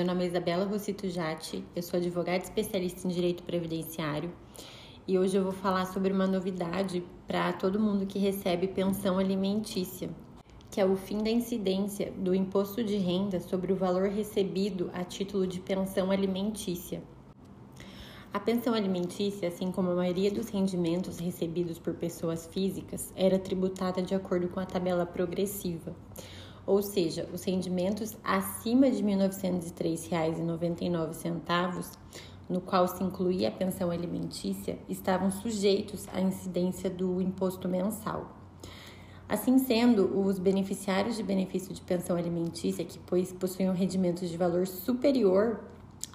Meu nome é Isabela Rossito Jatti, eu sou advogada especialista em direito previdenciário e hoje eu vou falar sobre uma novidade para todo mundo que recebe pensão alimentícia, que é o fim da incidência do imposto de renda sobre o valor recebido a título de pensão alimentícia. A pensão alimentícia, assim como a maioria dos rendimentos recebidos por pessoas físicas, era tributada de acordo com a tabela progressiva ou seja, os rendimentos acima de R$ 1.903,99, no qual se incluía a pensão alimentícia, estavam sujeitos à incidência do imposto mensal. Assim sendo, os beneficiários de benefício de pensão alimentícia que possuíam rendimentos de valor superior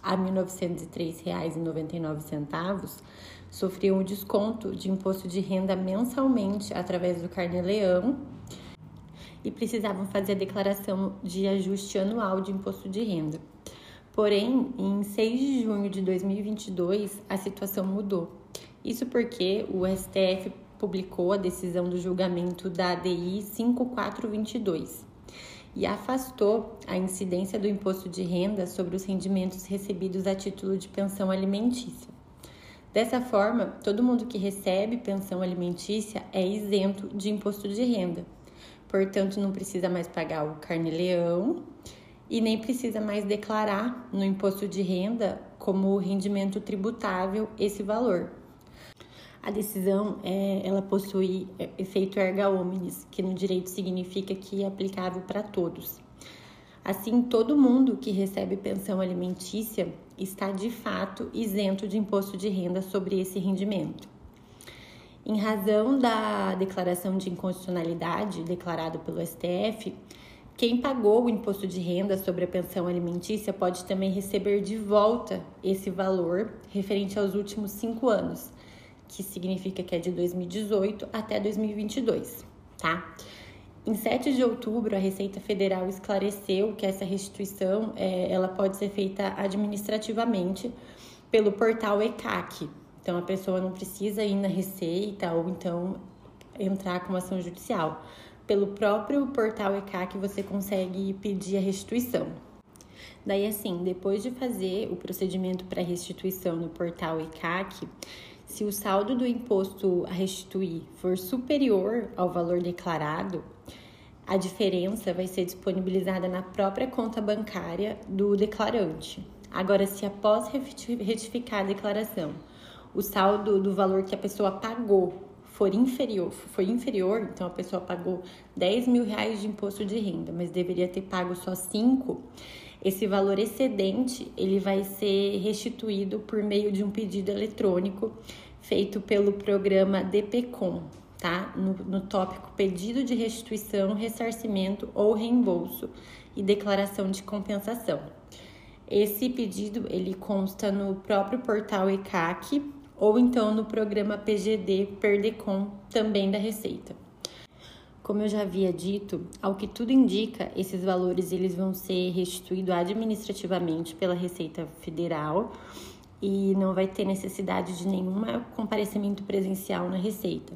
a R$ 1.903,99 sofriam o desconto de imposto de renda mensalmente através do Carnê-Leão e precisavam fazer a declaração de ajuste anual de imposto de renda. Porém, em 6 de junho de 2022, a situação mudou. Isso porque o STF publicou a decisão do julgamento da ADI 5422 e afastou a incidência do imposto de renda sobre os rendimentos recebidos a título de pensão alimentícia. Dessa forma, todo mundo que recebe pensão alimentícia é isento de imposto de renda, portanto não precisa mais pagar o carne-leão e nem precisa mais declarar no imposto de renda como rendimento tributável esse valor. A decisão é, ela possui efeito erga omnes, que no direito significa que é aplicável para todos. Assim, todo mundo que recebe pensão alimentícia está de fato isento de imposto de renda sobre esse rendimento. Em razão da declaração de inconstitucionalidade declarada pelo STF, quem pagou o imposto de renda sobre a pensão alimentícia pode também receber de volta esse valor referente aos últimos cinco anos, que significa que é de 2018 até 2022, tá? Em 7 de outubro, a Receita Federal esclareceu que essa restituição é, ela pode ser feita administrativamente pelo portal ECAC, então a pessoa não precisa ir na Receita ou então entrar com uma ação judicial. Pelo próprio portal ECAC você consegue pedir a restituição. Daí assim, depois de fazer o procedimento para restituição no portal ECAC, se o saldo do imposto a restituir for superior ao valor declarado, a diferença vai ser disponibilizada na própria conta bancária do declarante. Agora, se após retificar a declaração o saldo do valor que a pessoa pagou for inferior, foi inferior, então a pessoa pagou 10 mil reais de imposto de renda, mas deveria ter pago só 5, esse valor excedente ele vai ser restituído por meio de um pedido eletrônico feito pelo programa DPCOM, tá? No, no tópico pedido de restituição, ressarcimento ou reembolso e declaração de compensação. Esse pedido ele consta no próprio portal ECAC ou então no programa PGD Perdecom, também da Receita. Como eu já havia dito, ao que tudo indica, esses valores eles vão ser restituídos administrativamente pela Receita Federal e não vai ter necessidade de nenhum comparecimento presencial na Receita.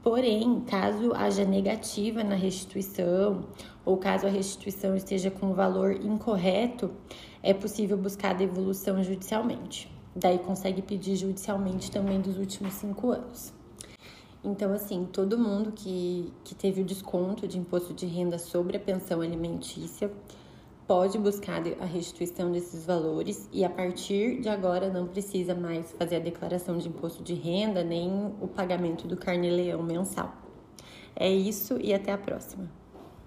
Porém, caso haja negativa na restituição ou caso a restituição esteja com um valor incorreto, é possível buscar a devolução judicialmente. Daí consegue pedir judicialmente também dos últimos cinco anos. Então, assim, todo mundo que, que teve o desconto de imposto de renda sobre a pensão alimentícia pode buscar a restituição desses valores e a partir de agora não precisa mais fazer a declaração de imposto de renda nem o pagamento do carne-leão mensal. É isso e até a próxima.